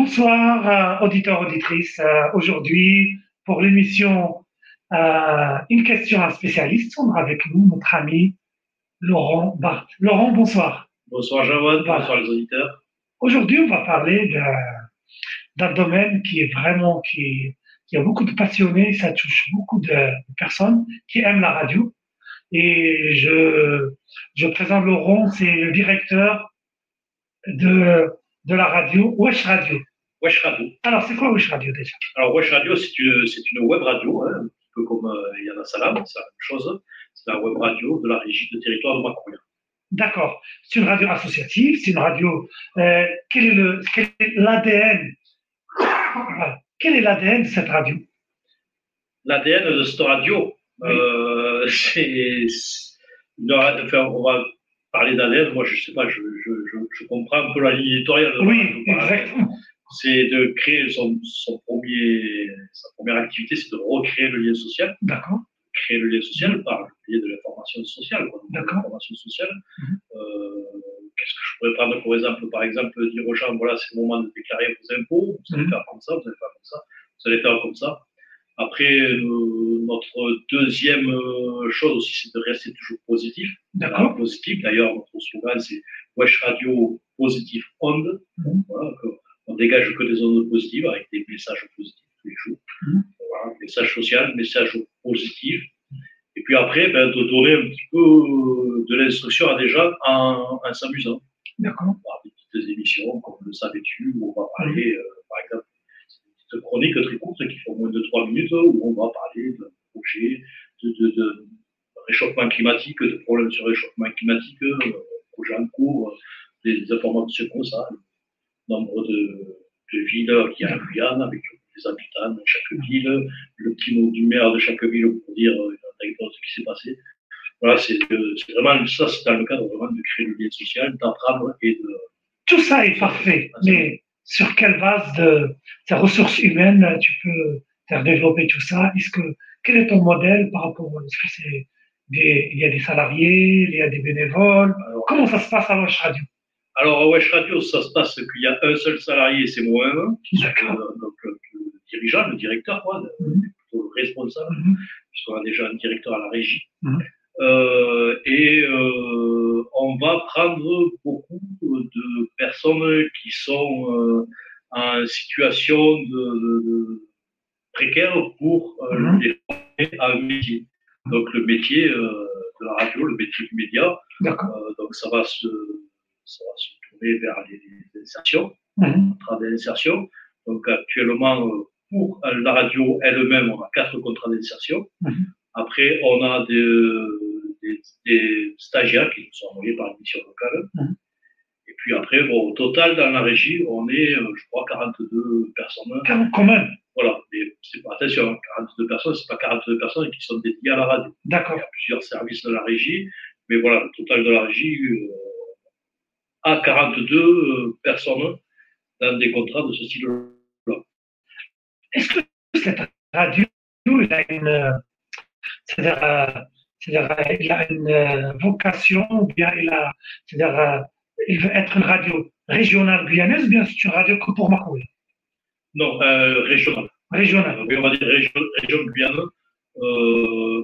Bonsoir, auditeurs, auditrices. Euh, aujourd'hui, pour l'émission euh, Une question à un spécialiste, on a avec nous notre ami Laurent Barthes. Laurent, bonsoir. Bonsoir, Jawad. Bonsoir, les auditeurs. Aujourd'hui, on va parler d'un domaine qui est vraiment, qui, qui a beaucoup de passionnés, ça touche beaucoup de personnes qui aiment la radio. Et je, je présente Laurent, c'est le directeur de de la radio, Wesh Radio. Wesh Radio. Alors, c'est quoi Wesh Radio déjà? Alors, Wesh Radio, c'est une, une, web radio, hein, un peu comme euh, Yana Salam, c'est la même chose. C'est la web radio de la régie de territoire de Macron. D'accord. C'est une radio associative, c'est une radio. Euh, quel est l'ADN Quel est l'ADN de cette radio? L'ADN de cette radio, euh, c'est. Enfin, on va parler d'ADN, moi je sais pas, je, je, je, comprends un peu la ligne éditoriale. Oui, exactement. C'est de créer son, son, premier, sa première activité, c'est de recréer le lien social. D'accord. Créer le lien social par le biais de l'information sociale. D'accord. L'information sociale. Mhm. euh, Qu'est-ce que je pourrais prendre pour exemple? Par exemple, dire aux gens voilà, c'est le moment de déclarer vos impôts, vous allez mhm. faire comme ça, vous allez faire comme ça, vous allez faire comme ça. Après, euh, notre deuxième euh, chose aussi, c'est de rester toujours positif. D'accord. Positif. D'ailleurs, notre slogan, c'est Wesh Radio Positif Onde. Mmh. Voilà, on dégage que des ondes positives avec des messages positifs tous les jours. Mmh. Voilà, message social, message positif. Et puis après, ben, de donner un petit peu de l'instruction à des gens en, en s'amusant. D'accord. Des petites émissions comme Le savais-tu, où on va parler, euh, par exemple, de chroniques très courtes qui font moins de 3 minutes, où on va parler de projets, de, de, réchauffement climatique, de problèmes sur le réchauffement climatique, euh, projets en cours, des, informations comme ça, nombre de, villes qu'il y a en Guyane, avec les habitants de chaque ville, le petit mot du maire de chaque ville pour dire euh, ce qui s'est passé. Voilà, c'est vraiment ça, c'est dans le cadre vraiment de créer le lien social, d'apprendre et de. Tout ça est parfait, mais sur quelle base de tes ressources humaines tu peux faire développer tout ça? Est-ce que quel est ton modèle par rapport à ce que c'est il y a des salariés, il y a des bénévoles? Comment ça se passe à Wesh Radio? Alors à Wesh Radio, ça se passe qu'il y a un seul salarié, c'est moi-même, D'accord. donc le, dirigeant, le directeur, quoi, mhm. le responsable, mhm. puisqu'on a déjà un directeur à la régie. Mhm. Euh, et euh, on va prendre beaucoup de personnes qui sont euh, en situation de, précaire pour les former à un métier. Donc le métier de la radio, le métier du média. donc ça va se, ça va se tourner vers les, insertions, mmh. contrats d'insertion. Donc actuellement, pour la radio elle-même, on a quatre contrats d'insertion. Mhm. Après, on a des, des, stagiaires qui nous sont envoyés par la mission locale. Mhm. Et puis après, bon, au total, dans la régie, on est, euh, je crois, 42 personnes. Quand même Voilà, mais c'est pas, attention, 42 personnes, c'est pas 42 personnes qui sont dédiées à la radio. D'accord. Il y a plusieurs services de la régie, mais voilà, le total de la régie euh, a 42 euh, personnes dans des contrats de ce style-là. Est-ce que cette radio, il a une, c'est-à-dire, euh, il a une euh, vocation, ou bien il a, c'est-à-dire, il veut être une radio régionale guyanaise, ou bien c'est une radio que pour Macoué Non, régionale. Régionale. on va dire région, région Guyane,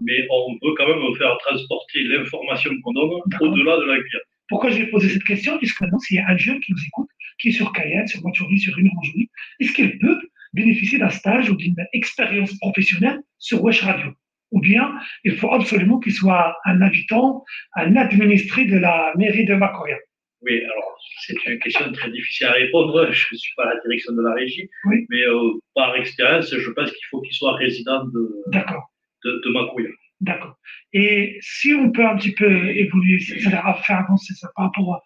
mais on veut quand même faire transporter l'information qu'on donne au-delà de la Guyane. Pourquoi j'ai posé cette question? Puisque maintenant, s'il y a un jeune qui nous écoute, qui est sur Cayenne, sur Voiturie, sur une Orangerie, est-ce qu'il peut bénéficier d'un stage ou d'une expérience professionnelle sur Wesh Radio? Ou bien il faut absolument qu'il soit un habitant, un administré de la mairie de Macoria. Oui, alors c'est une question très difficile à répondre. Je ne suis pas à la direction de la régie, oui. mais euh, par expérience, je pense qu'il faut qu'il soit résident de, de, de Macoria. D'accord. Et si on peut un petit peu évoluer, c'est-à-dire faire avancer ça par rapport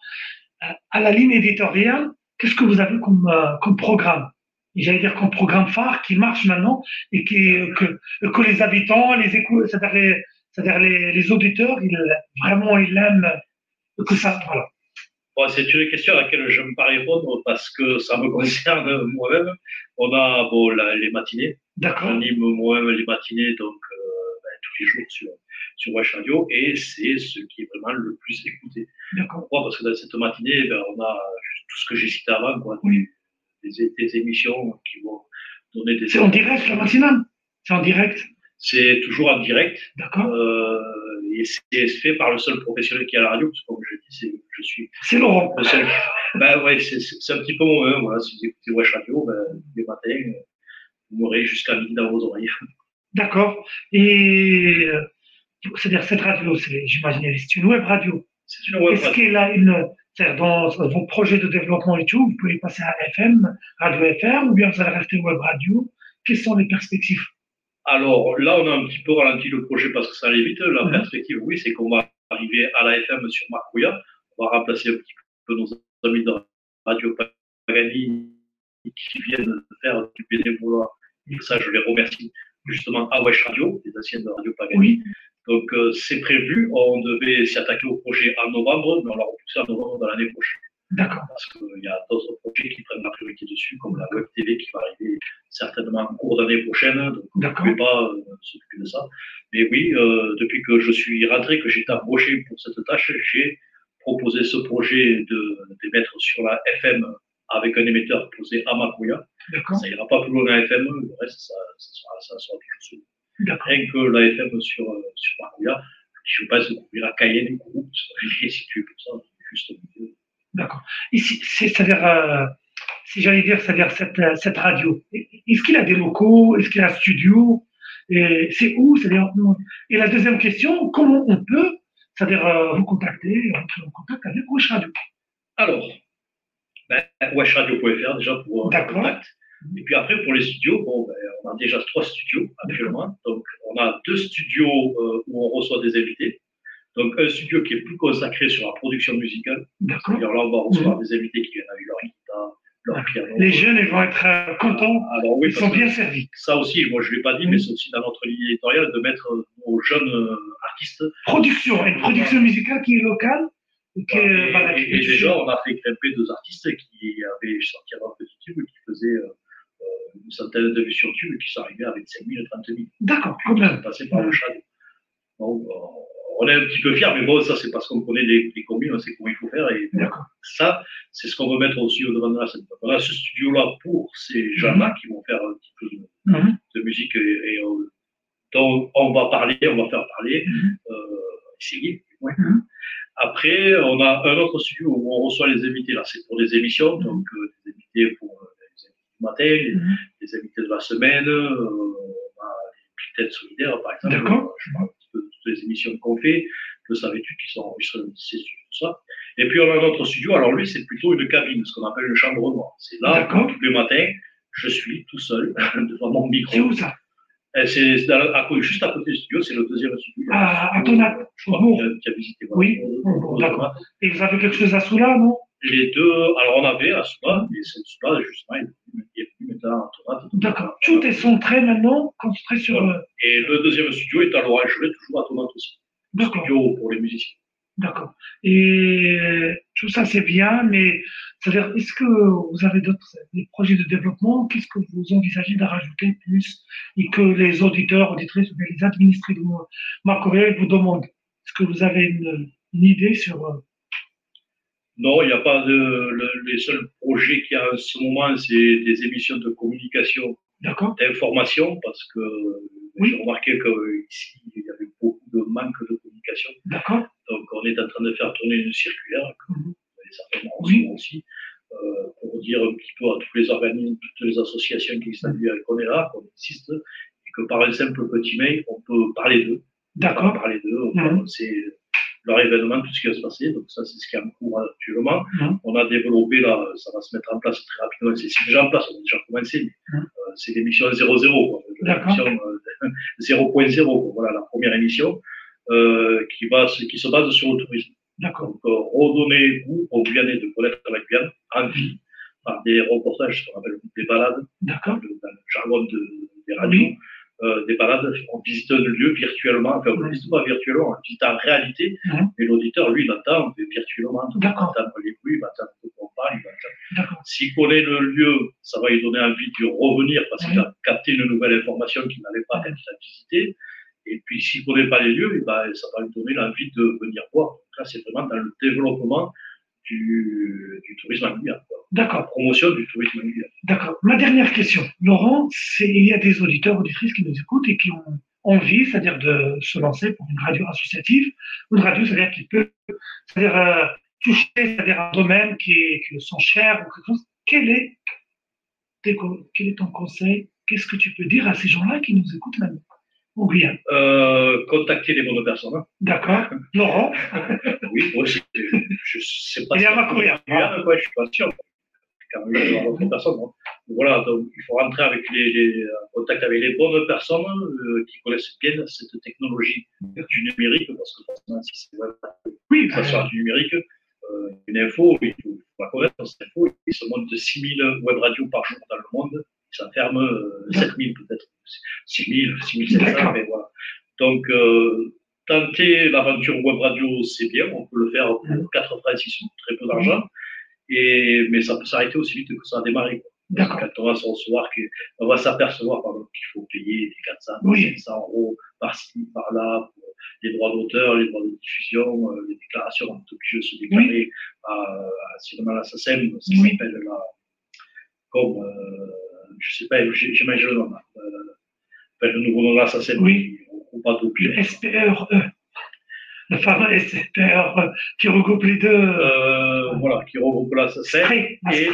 à, à la ligne éditoriale, qu'est-ce que vous avez comme, euh, comme programme? J'allais dire qu'un programme phare qui marche maintenant et qui, que, que les habitants, les écoutes, c'est-à-dire les, c'est-à-dire les, les, auditeurs, ils, vraiment, ils aiment que ça, voilà. Bon, c'est une question à laquelle je ne peux pas répondre parce que ça me concerne moi-même. On a bon, les matinées. D'accord. J'anime moi-même les matinées donc, tous les jours sur, sur Wesh Radio et c'est ce qui est vraiment le plus écouté. Pourquoi? Parce que dans cette matinée, ben, on a tout ce que j'ai cité avant, quoi, oui des, émissions qui vont donner des. C'est en direct, le matinale? C'est en direct? C'est toujours en direct. D'accord. Euh, et c'est fait par le seul professionnel qui a la radio, parce que comme je dis, je suis. C'est Laurent. Le seul. ben ouais, c'est un petit peu mon. Voilà. Si vous écoutez Wesh Radio, ben, les matins, vous m'aurez jusqu'à midi dans vos oreilles. D'accord. Et euh, c'est-à-dire cette radio, j'imagine, c'est une web radio. C'est une web radio. Est-ce qu'elle a une. Dans vos projets de développement et tout, vous pouvez passer à FM, radio FM, ou bien vous allez rester web radio? Quelles sont les perspectives? Alors là, on a un petit peu ralenti le projet parce que ça allait vite. La perspective, oui, c'est qu'on va arriver à la FM sur Marcouya. On va remplacer un petit peu nos amis de Radio Pagani qui viennent faire du bénévolat. Et ça, je les remercie justement à Wesh Radio, les anciennes de Radio Pagani. Oui. Donc euh, c'est prévu, on devait s'y attaquer au projet en novembre, mais on l'a repoussé en novembre de l'année prochaine. D'accord. Parce qu'il y a d'autres projets qui prennent la priorité dessus, comme la web TV qui va arriver certainement en cours d'année prochaine. Donc on ne pouvait pas euh, s'occuper de ça. Mais oui, euh, depuis que je suis rentré, que j'ai été embauché pour cette tâche, j'ai proposé ce projet de, de mettre sur la FM avec un émetteur posé à Makuya. Ça ira pas plus loin à FM, le reste, ça, ça, sera, ça sera toujours Rien que la FM sur, euh, sur Marouilla, je passe de couvrir à Cayenne et Kourou, c'est situé comme ça, juste au milieu. D'accord. C'est-à-dire, euh, si j'allais dire, c'est-à-dire cette, euh, cette radio, est-ce qu'il a des locaux Est-ce qu'il a un studio C'est où C'est-à-dire, Et la deuxième question, comment on peut, c'est-à-dire euh, vous contacter, entrer en contact avec Wesh Radio Alors, ben, weshradio.fr déjà pour un contact. Et puis après, pour les studios, bon, ben, on a déjà trois studios actuellement. Donc, on a deux studios euh, où on reçoit des invités. Donc, un studio qui est plus consacré sur la production musicale. D'accord. là, on va recevoir des invités qui viennent avec leur guitare, leur piano. Les jeunes, ils vont être euh, contents. Alors, oui, ils sont bien servis. Ça aussi, moi, je ne l'ai pas dit, mais c'est aussi dans notre ligne éditoriale de mettre euh, nos jeunes artistes. Production, une production musicale qui est locale. Et, et, déjà, on a fait grimper deux artistes qui avaient sorti un petit tube qui faisaient une centaine de vues sur YouTube qui sont arrivés à 25 000 30 000. D'accord, quand même. Passé par le chat. Donc, on est un petit peu fiers, mais bon, ça, c'est parce qu'on connaît les, les, communes, on sait comment il faut faire. Et ça, c'est ce qu'on veut mettre aussi au devant de la scène. On a ce studio-là pour ces gens-là mhm. qui vont faire un petit peu de, mhm. de musique et, euh, dont on va parler, on va faire parler, mhm. euh, essayer. Ouais. Après, on a un autre studio où on reçoit les invités. Là, c'est pour des émissions, donc euh, des invités pour matin, les, mhm. les, invités de la semaine, euh, on a les têtes solidaires, par exemple. Je parle un petit peu de toutes les émissions qu'on fait, le savais-tu qui sont enregistrées dans tout ça. Et puis on a notre studio, alors lui, c'est plutôt une cabine, ce qu'on appelle une chambre noire. C'est là, tous les matins, je suis tout seul devant mon micro. C'est où ça? C'est juste à côté du studio, c'est le deuxième studio. Ah, à Tonat. Je crois tu as visité. Oui, d'accord. Et vous avez quelque chose à Soula, non? Les deux, alors on avait à Soula, mais c'est Soula, justement, il est plus maintenant à Tonat. D'accord. Tout est centré maintenant, concentré sur. Et le deuxième studio est à l'Orangerie, toujours à Tonat aussi. D'accord. Studio pour les musiciens. D'accord. Et tout ça, c'est bien, mais c'est-à-dire, est-ce que vous avez d'autres projets de développement? Qu'est-ce que vous envisagez de rajouter plus et que les auditeurs, auditrices ou les administrés de ma vous demandent? Est-ce que vous avez une, idée sur. Euh, non, il n'y a pas de. les seuls projets qu'il y a en ce moment, c'est des émissions de communication, d'information, parce que oui. j'ai remarqué qu'ici, il y avait beaucoup de manque de communication. D'accord. Donc, on est en train de faire tourner une circulaire, que aussi, euh, pour dire un petit peu à tous les organismes, toutes les associations qui existent qu'on est là, qu'on existe, et que par un simple petit mail, on peut parler d'eux. D'accord. Parler d'eux, mmh. c'est leur événement, tout ce qui va se passer. Donc, ça, c'est ce qui est en cours actuellement. Mmh. On a développé, là, ça va se mettre en place très rapidement. C'est déjà en place, on a déjà commencé, mais mmh. euh, c'est l'émission 0.0, l'émission euh, 0.0, voilà, la première émission. Euh, qui, va, qui se base sur le tourisme. D'accord. Donc, euh, redonner goût aux Guyanais de connaître la Guyane en vie par des reportages, ce qu'on appelle des balades, dans le jargon de, des radios. Euh, des balades, on visite un lieu virtuellement, enfin on ne visite pas virtuellement, on visite en réalité, mais l'auditeur, lui, il entend virtuellement, il va entendre les bruits, il quoi on parle, il va entendre. S'il connaît le lieu, ça va lui donner envie de revenir parce qu'il a capté une nouvelle information qu'il n'avait pas quand il a visité. Et puis, s'il ne connaît pas les lieux, eh ben, ça va lui donner l'envie de venir voir. Donc là, c'est vraiment dans le développement du, du tourisme Guyane. D'accord. Promotion du tourisme Guyane. D'accord. Ma dernière question, Laurent, c'est il y a des auditeurs, auditrices qui nous écoutent et qui ont envie, c'est-à-dire de se lancer pour une radio associative, une radio, c'est-à-dire qui peut, c'est-à-dire euh, toucher, c'est-à-dire un domaine qui, est, qui le sent cher ou quelque chose. Quel est, quel est ton conseil? Qu'est-ce que tu peux dire à ces gens-là qui nous écoutent maintenant ou rien euh, Contacter les bonnes personnes. D'accord. Laurent Oui, moi, je ne sais pas. Il y a ma courir. Je suis pas sûr. Quand même, d'autres personnes. Hein. Voilà, donc il faut rentrer avec les, les en contact avec les bonnes personnes euh, qui connaissent bien cette technologie du numérique, parce que forcément, si c'est oui, ça sera du numérique, euh, une info, il faut, faut la connaître, cette info. Il se monte de 6000 web radios par jour dans le monde ça ferme euh, 7000 peut-être, 6000, 6700, mais voilà. Donc, euh, tenter l'aventure web radio, c'est bien, on peut le faire pour 4 francs 6 très peu d'argent, et, mais ça peut s'arrêter aussi vite que ça a démarré. Quand on va s'apercevoir on va s'apercevoir qu'il faut payer des 400, oui. 500 euros par-ci, par-là, pour les droits d'auteur, les droits de diffusion, euh, les déclarations, on est obligé de se déclarer à, à, la SACEM, ça s'appelle la, comme, euh, je sais pas, j'imagine le nom. Oui. pas Le SPRE. Le fameux SPRE qui regroupe les deux. Euh, voilà, qui regroupe la SACEM. Et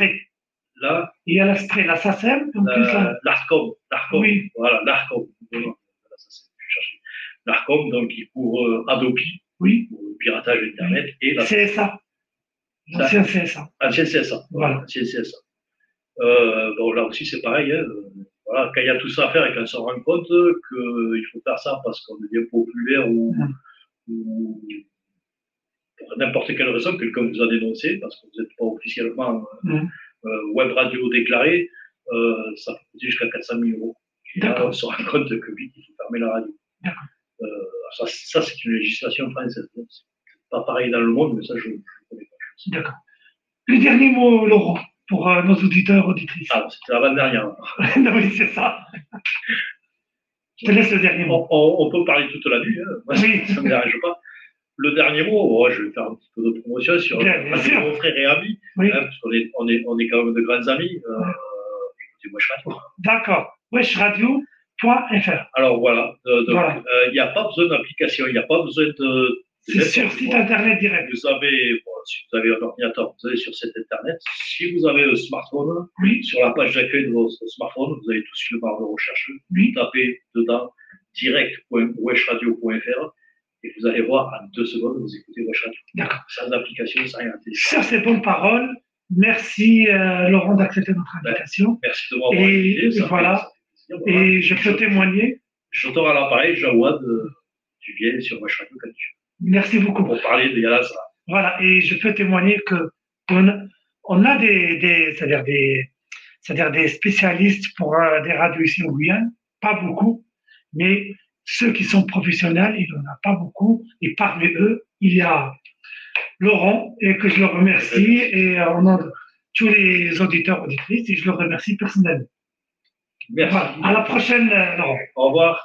là. Il y a la la SACEM. L'ARCOM. L'ARCOM. Oui. Voilà, l'ARCOM. L'ARCOM, donc qui couvre euh, Adopi. Oui. Pour le piratage Internet. Et la CSA. L'ancien CSA. Ancien CSA. Voilà. Ancien CSA. Euh, bon, là aussi, c'est pareil. Hein. Voilà, quand il y a tout ça à faire et qu'on se rend compte qu'il faut faire ça parce qu'on devient populaire ou, ou pour n'importe quelle raison, quelqu'un vous a dénoncé parce que vous n'êtes pas officiellement euh, euh, web radio déclaré, euh, ça peut coûter jusqu'à 400 000 euros. Et là, on se rend compte que oui, il faut fermer la radio. Euh, ça, ça c'est une législation française. C'est pas pareil dans le monde, mais ça, je ne connais pas. D'accord. Le dernier mot, Laurent pour euh, nos auditeurs, auditrices. Ah, c'était l'avant-dernière. oui, c'est ça. Je te laisse le dernier mot. On, peut parler toute la nuit, hein. Moi, oui. ça ne me dérange pas. Le dernier mot, je vais faire un petit peu de promotion sur mon frère et amis, oui. hein, parce qu'on est, on est, on est quand même de grands amis. Euh, écoutez Wesh Radio. D'accord. Weshradio.fr. Alors voilà. Euh, il voilà. n'y a pas besoin d'application, il n'y a pas besoin de c'est sur site internet direct. Vous avez, si vous avez un ordinateur, vous allez sur cet internet. Si vous avez un smartphone, oui. sur la page d'accueil de votre smartphone, vous avez tout sur le barre de recherche. Oui. Vous tapez dedans direct.weshradio.fr et vous allez voir en deux secondes, vous écoutez Wesh Radio. D'accord. Sans application, sans rien. Sur ces bonnes paroles, merci euh, Laurent d'accepter notre invitation. merci de m'avoir invité. Et, voilà. Et je peux témoigner. Je t'aurai à l'appareil, Jawad, euh, tu viens sur Wesh Radio quand tu Merci beaucoup. Pour parler de Yalasa. Voilà, et je peux témoigner que on, a des, des c'est-à-dire des, c'est-à-dire des spécialistes pour euh, des radios ici au Guyane, pas beaucoup, mais ceux qui sont professionnels, il n'y en a pas beaucoup, et parmi eux, il y a Laurent, et que je le remercie, et euh, on a tous les auditeurs, auditrices, et je le remercie personnellement. Merci. À la prochaine, euh, Laurent. Au revoir.